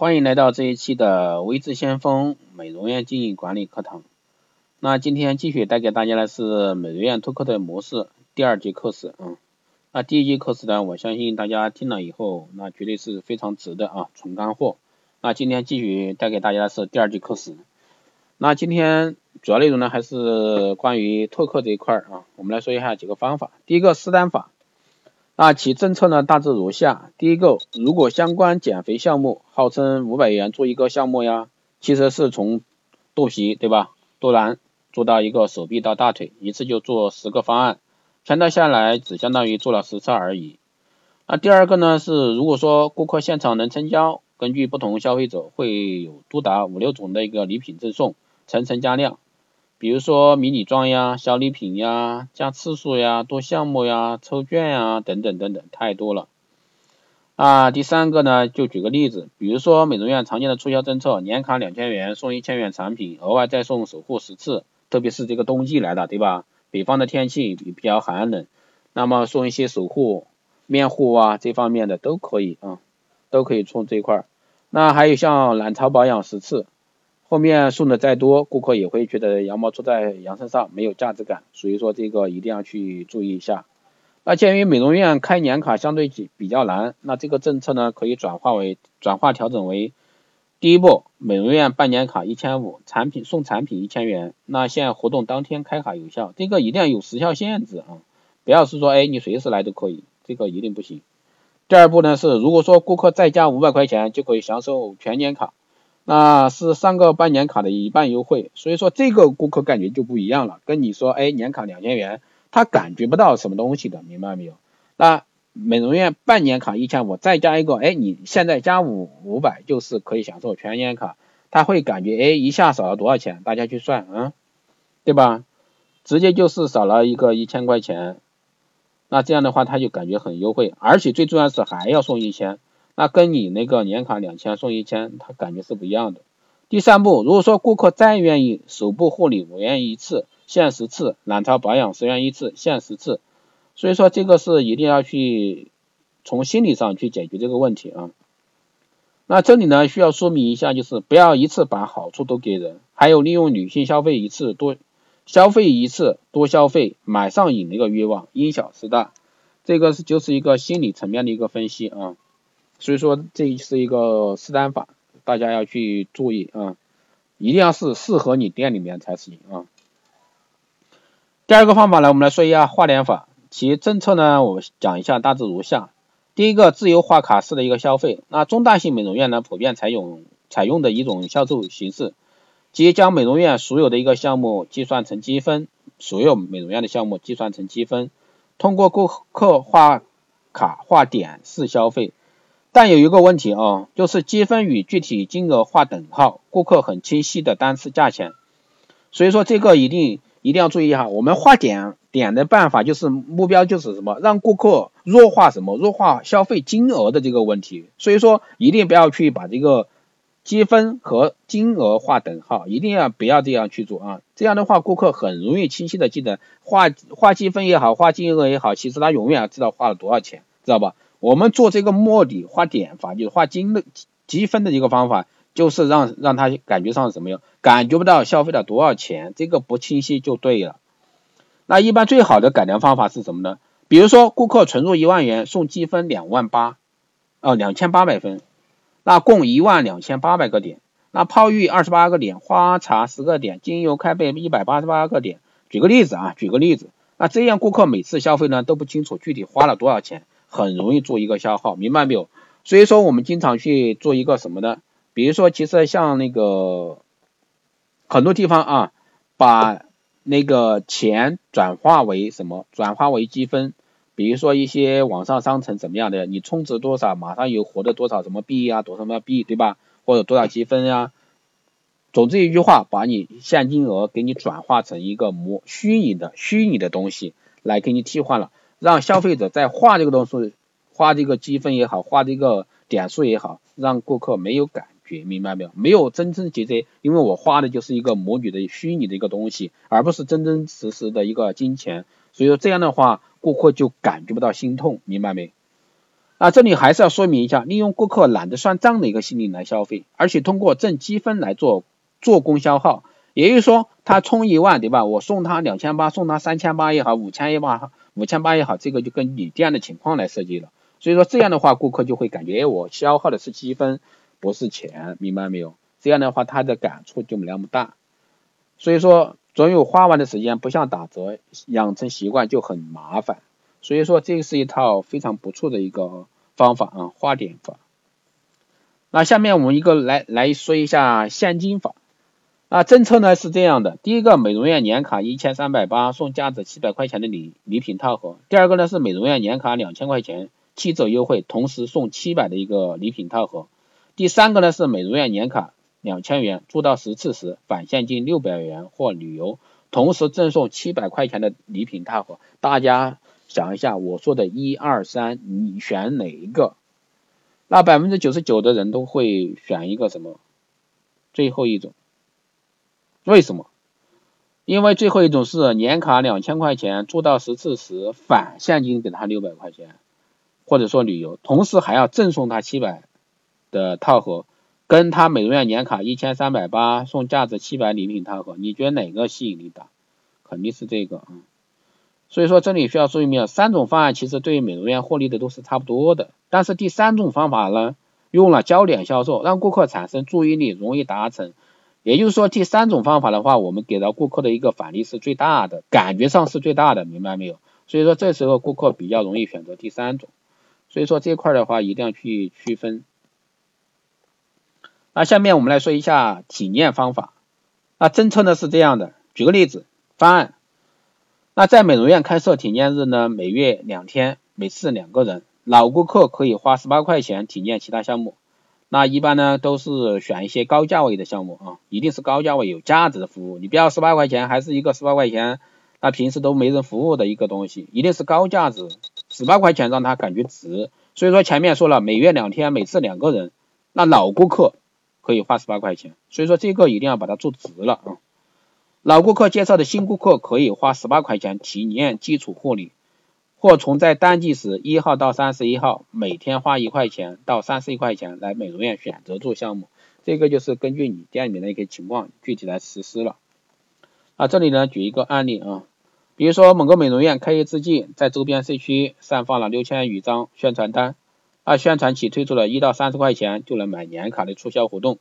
欢迎来到这一期的微智先锋美容院经营管理课堂。那今天继续带给大家的是美容院拓客的模式第二节课时啊。那第一节课时呢，我相信大家听了以后，那绝对是非常值的啊，纯干货。那今天继续带给大家的是第二节课时。那今天主要内容呢，还是关于拓客这一块啊。我们来说一下几个方法。第一个试单法。那其政策呢大致如下：第一个，如果相关减肥项目号称五百元做一个项目呀，其实是从肚皮对吧，肚腩做到一个手臂到大腿，一次就做十个方案，全套下来只相当于做了十次而已。那第二个呢是，如果说顾客现场能成交，根据不同消费者会有多达五六种的一个礼品赠送，层层加量。比如说迷你装呀、小礼品呀、加次数呀、多项目呀、抽券呀等等等等，太多了。啊，第三个呢，就举个例子，比如说美容院常见的促销政策，年卡两千元送一千元产品，额外再送守护十次，特别是这个冬季来了，对吧？北方的天气比较寒冷，那么送一些守护面护啊这方面的都可以啊，都可以冲这一块儿。那还有像卵巢保养十次。后面送的再多，顾客也会觉得羊毛出在羊身上没有价值感，所以说这个一定要去注意一下。那鉴于美容院开年卡相对比比较难，那这个政策呢可以转化为转化调整为，第一步，美容院办年卡一千五，产品送产品一千元，那现活动当天开卡有效，这个一定要有时效限制啊，不要是说哎你随时来都可以，这个一定不行。第二步呢是，如果说顾客再加五百块钱就可以享受全年卡。那是上个半年卡的一半优惠，所以说这个顾客感觉就不一样了，跟你说，哎，年卡两千元，他感觉不到什么东西的，明白没有？那美容院半年卡一千五，再加一个，哎，你现在加五五百就是可以享受全年卡，他会感觉，哎，一下少了多少钱？大家去算，嗯，对吧？直接就是少了一个一千块钱，那这样的话他就感觉很优惠，而且最重要是还要送一千。那跟你那个年卡两千送一千，他感觉是不一样的。第三步，如果说顾客再愿意手部护理五元一次，限十次；卵巢保养十元一次，限十次。所以说这个是一定要去从心理上去解决这个问题啊。那这里呢需要说明一下，就是不要一次把好处都给人，还有利用女性消费一次多消费一次多消费买上瘾的一个欲望，因小失大，这个是就是一个心理层面的一个分析啊。所以说这是一个试单法，大家要去注意啊，一定要是适合你店里面才行啊。第二个方法呢，我们来说一下画点法，其政策呢，我讲一下大致如下：第一个，自由画卡式的一个消费，那中大型美容院呢，普遍采用采用的一种销售形式，即将美容院所有的一个项目计算成积分，所有美容院的项目计算成积分，通过顾客画卡画点式消费。但有一个问题啊，就是积分与具体金额划等号，顾客很清晰的单次价钱，所以说这个一定一定要注意哈。我们划点点的办法就是目标就是什么，让顾客弱化什么，弱化消费金额的这个问题。所以说一定不要去把这个积分和金额划等号，一定要不要这样去做啊。这样的话，顾客很容易清晰的记得画画积分也好，画金额也好，其实他永远知道花了多少钱，知道吧？我们做这个目的画点法，就是画金的积分的一个方法，就是让让他感觉上什么样，感觉不到消费了多少钱，这个不清晰就对了。那一般最好的改良方法是什么呢？比如说顾客存入一万元，送积分两万八，哦两千八百分，那共一万两千八百个点，那泡浴二十八个点，花茶十个点，精油开背一百八十八个点。举个例子啊，举个例子，那这样顾客每次消费呢都不清楚具体花了多少钱。很容易做一个消耗，明白没有？所以说我们经常去做一个什么呢？比如说，其实像那个很多地方啊，把那个钱转化为什么？转化为积分。比如说一些网上商城怎么样的，你充值多少，马上有获得多少什么币呀，多少什么币，对吧？或者多少积分呀？总之一句话，把你现金额给你转化成一个模虚拟的虚拟的东西来给你替换了。让消费者在花这个东西，花这个积分也好，花这个点数也好，让顾客没有感觉，明白没有？没有真真切切，因为我花的就是一个模拟的虚拟的一个东西，而不是真真实实的一个金钱，所以说这样的话，顾客就感觉不到心痛，明白没？啊，这里还是要说明一下，利用顾客懒得算账的一个心理来消费，而且通过挣积分来做做功消耗。也就是说，他充一万，对吧？我送他两千八，送他三千八也好，五千也罢，五千八也好，这个就跟你店的情况来设计了。所以说这样的话，顾客就会感觉，哎，我消耗的是积分，不是钱，明白没有？这样的话，他的感触就没那么大。所以说，总有花完的时间，不像打折，养成习惯就很麻烦。所以说，这是一套非常不错的一个方法啊，花点法。那下面我们一个来来说一下现金法。啊，政策呢是这样的，第一个，美容院年卡一千三百八送价值七百块钱的礼礼品套盒；第二个呢是美容院年卡两千块钱七折优惠，同时送七百的一个礼品套盒；第三个呢是美容院年卡两千元住到十次时返现金六百元或旅游，同时赠送七百块钱的礼品套盒。大家想一下，我说的一二三，你选哪一个？那百分之九十九的人都会选一个什么？最后一种。为什么？因为最后一种是年卡两千块钱做到十次时返现金给他六百块钱，或者说旅游，同时还要赠送他七百的套盒，跟他美容院年卡一千三百八送价值七百礼品套盒，你觉得哪个吸引力大？肯定是这个啊。所以说这里需要注意没有？三种方案其实对于美容院获利的都是差不多的，但是第三种方法呢，用了焦点销售，让顾客产生注意力，容易达成。也就是说，第三种方法的话，我们给到顾客的一个返利是最大的，感觉上是最大的，明白没有？所以说这时候顾客比较容易选择第三种。所以说这块的话一定要去区分。那下面我们来说一下体验方法。那政策呢是这样的，举个例子，方案。那在美容院开设体验日呢，每月两天，每次两个人，老顾客可以花十八块钱体验其他项目。那一般呢都是选一些高价位的项目啊，一定是高价位有价值的服务，你不要十八块钱还是一个十八块钱，那平时都没人服务的一个东西，一定是高价值，十八块钱让他感觉值。所以说前面说了，每月两天，每次两个人，那老顾客可以花十八块钱，所以说这个一定要把它做值了啊。老顾客介绍的新顾客可以花十八块钱体验基础护理。或从在淡季时一号到三十一号，每天花一块钱到三十一块钱来美容院选择做项目，这个就是根据你店里面的一个情况具体来实施了。啊，这里呢举一个案例啊，比如说某个美容院开业之际，在周边社区散发了六千余张宣传单，啊，宣传期推出了一到三十块钱就能买年卡的促销活动。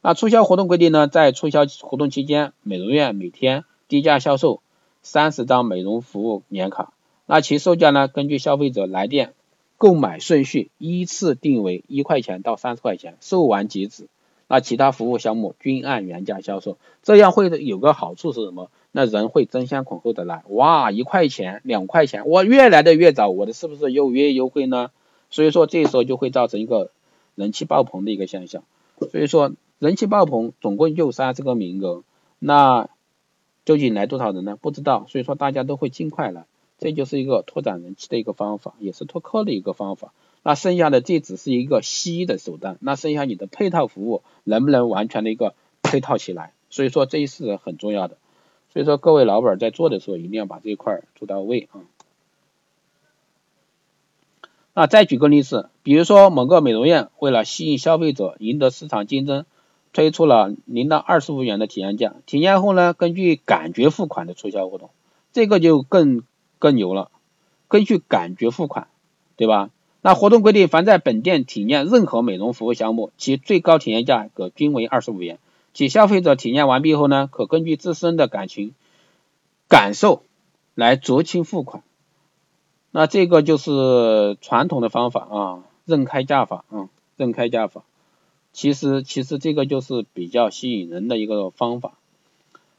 那促销活动规定呢，在促销活动期间，美容院每天低价销售三十张美容服务年卡。那其售价呢？根据消费者来电购买顺序依次定为一块钱到三十块钱，售完即止。那其他服务项目均按原价销售。这样会有个好处是什么？那人会争先恐后的来，哇，一块钱、两块钱，我越来的越早，我的是不是又越优惠呢？所以说这时候就会造成一个人气爆棚的一个现象。所以说人气爆棚，总共就三十个名额，那究竟来多少人呢？不知道。所以说大家都会尽快来。这就是一个拓展人气的一个方法，也是拓客的一个方法。那剩下的这只是一个吸的手段，那剩下你的配套服务能不能完全的一个配套起来？所以说这是很重要的。所以说各位老板在做的时候一定要把这一块做到位啊。那再举个例子，比如说某个美容院为了吸引消费者，赢得市场竞争，推出了零到二十五元的体验价，体验后呢，根据感觉付款的促销活动，这个就更。更牛了，根据感觉付款，对吧？那活动规定，凡在本店体验任何美容服务项目，其最高体验价格均为二十五元。其消费者体验完毕后呢，可根据自身的感情感受来酌情付款。那这个就是传统的方法啊，认开价法啊，认开价法。其实其实这个就是比较吸引人的一个方法。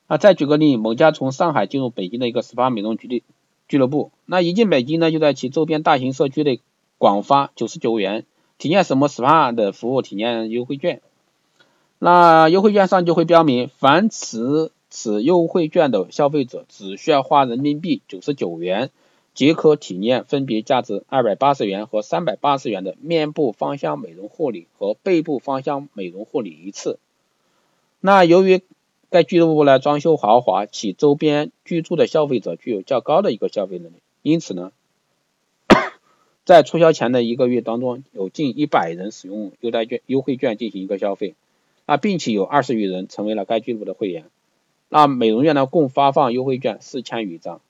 那再举个例，某家从上海进入北京的一个 SPA 美容局地。俱乐部，那一进北京呢，就在其周边大型社区内广发九十九元体验什么 SPA 的服务体验优惠券。那优惠券上就会标明，凡持此优惠券的消费者，只需要花人民币九十九元，即可体验分别价值二百八十元和三百八十元的面部芳香美容护理和背部芳香美容护理一次。那由于该俱乐部呢装修豪华，其周边居住的消费者具有较高的一个消费能力，因此呢，在促销前的一个月当中，有近一百人使用优待券、优惠券进行一个消费，那并且有二十余人成为了该俱乐部的会员。那美容院呢，共发放优惠券四千余张。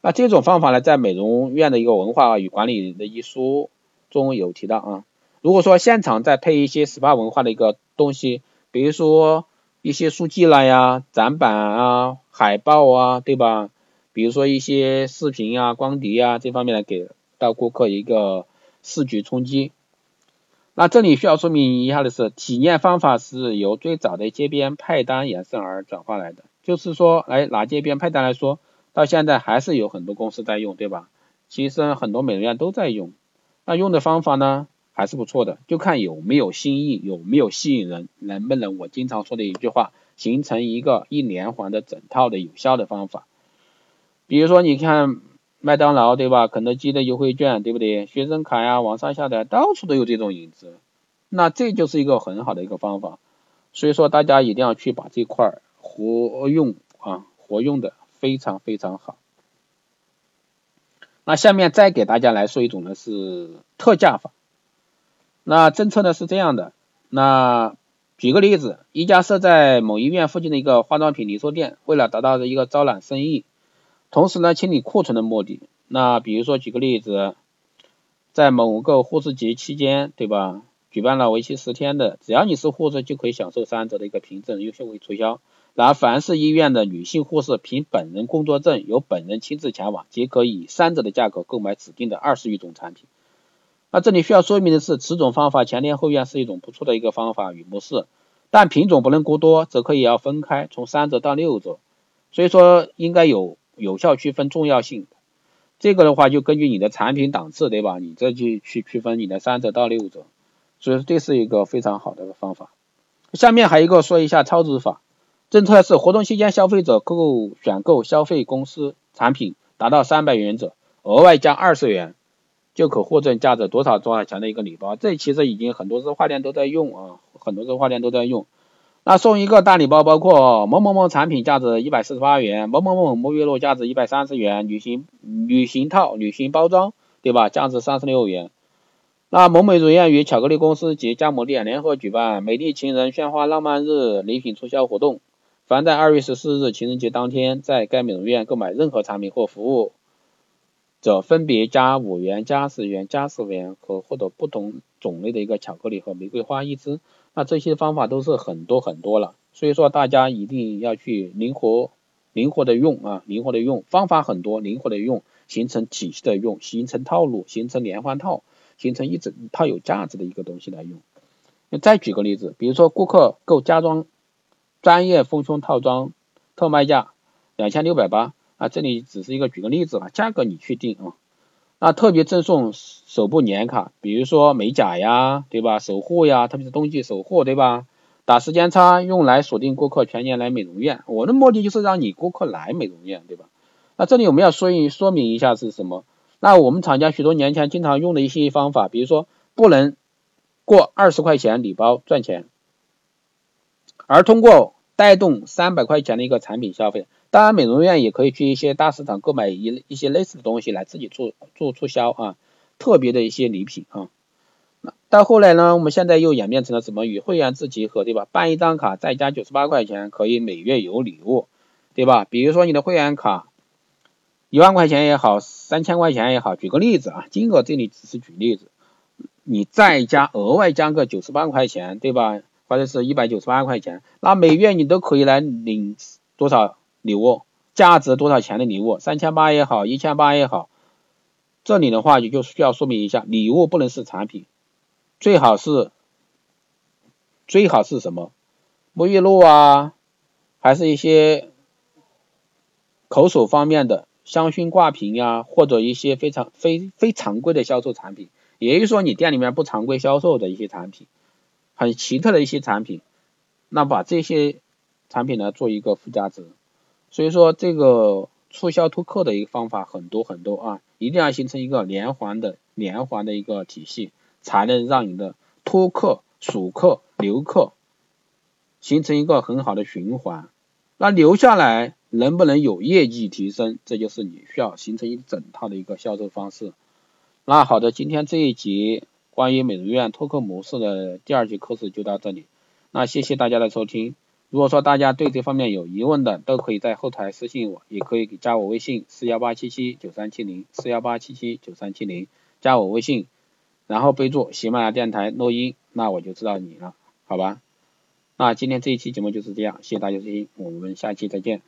那这种方法呢，在美容院的一个文化与管理的一书中有提到啊。如果说现场再配一些 SPA 文化的一个东西，比如说一些书籍啦呀、展板啊、海报啊，对吧？比如说一些视频啊、光碟啊这方面来，给到顾客一个视觉冲击。那这里需要说明一下的是，体验方法是由最早的街边派单延伸而转化来的。就是说，来拿街边派单来说，到现在还是有很多公司在用，对吧？其实很多美容院都在用。那用的方法呢？还是不错的，就看有没有新意，有没有吸引人，能不能我经常说的一句话，形成一个一连环的整套的有效的方法。比如说，你看麦当劳对吧？肯德基的优惠券对不对？学生卡呀，网上下载到处都有这种影子，那这就是一个很好的一个方法。所以说，大家一定要去把这块活用啊，活用的非常非常好。那下面再给大家来说一种呢是特价法。那政策呢是这样的，那举个例子，一家设在某医院附近的一个化妆品零售店，为了达到一个招揽生意，同时呢清理库存的目的，那比如说举个例子，在某个护士节期间，对吧？举办了为期十天的，只要你是护士就可以享受三折的一个凭证优惠促销，然后凡是医院的女性护士凭本人工作证，由本人亲自前往，即可以三折的价格购买指定的二十余种产品。那这里需要说明的是，此种方法前店后院是一种不错的一个方法与模式，但品种不能过多，则可以要分开，从三折到六折，所以说应该有有效区分重要性。这个的话就根据你的产品档次，对吧？你这就去区分你的三折到六折，所以这是一个非常好的方法。下面还有一个说一下超值法，政策是活动期间消费者购选购消费公司产品达到三百元者，额外加二十元。就可获赠价值多少多少钱的一个礼包，这其实已经很多日化店都在用啊，很多日化店都在用。那送一个大礼包，包括某某某产品价值一百四十八元，某某某沐浴露价值一百三十元，旅行旅行套、旅行包装，对吧？价值三十六元。那某美容院与巧克力公司及加盟店联合举办美丽情人鲜花浪漫日礼品促销活动，凡在二月十四日情人节当天在该美容院购买任何产品或服务。者分别加五元、加十元、加十元，可获得不同种类的一个巧克力和玫瑰花一支。那这些方法都是很多很多了，所以说大家一定要去灵活、灵活的用啊，灵活的用方法很多，灵活的用，形成体系的用，形成套路，形成连环套，形成一整套有价值的一个东西来用。再举个例子，比如说顾客购家装专业丰胸套装，特卖价两千六百八。啊，这里只是一个举个例子啊，价格你去定啊。那特别赠送首部年卡，比如说美甲呀，对吧？守护呀，特别是冬季守护，对吧？打时间差用来锁定顾客全年来美容院，我的目的就是让你顾客来美容院，对吧？那这里我们要说一说明一下是什么？那我们厂家许多年前经常用的一些方法，比如说不能过二十块钱礼包赚钱，而通过带动三百块钱的一个产品消费。当然，美容院也可以去一些大市场购买一一些类似的东西来自己做做促销啊，特别的一些礼品啊。那到后来呢，我们现在又演变成了什么？与会员制结合，对吧？办一张卡再加九十八块钱，可以每月有礼物，对吧？比如说你的会员卡一万块钱也好，三千块钱也好，举个例子啊，金额这里只是举例子，你再加额外加个九十八块钱，对吧？或者是一百九十八块钱，那每月你都可以来领多少？礼物价值多少钱的礼物，三千八也好，一千八也好，这里的话也就需要说明一下，礼物不能是产品，最好是最好是什么？沐浴露啊，还是一些口手方面的香薰挂瓶呀，或者一些非常非非常规的销售产品，也就是说你店里面不常规销售的一些产品，很奇特的一些产品，那把这些产品呢做一个附加值。所以说这个促销突客的一个方法很多很多啊，一定要形成一个连环的连环的一个体系，才能让你的突客、数客、留客形成一个很好的循环。那留下来能不能有业绩提升，这就是你需要形成一整套的一个销售方式。那好的，今天这一节关于美容院拓客模式的第二节课时就到这里。那谢谢大家的收听。如果说大家对这方面有疑问的，都可以在后台私信我，也可以加我微信四幺八七七九三七零四幺八七七九三七零，加我微信，然后备注喜马拉雅电台录音，那我就知道你了，好吧？那今天这一期节目就是这样，谢谢大家收听，我们下期再见。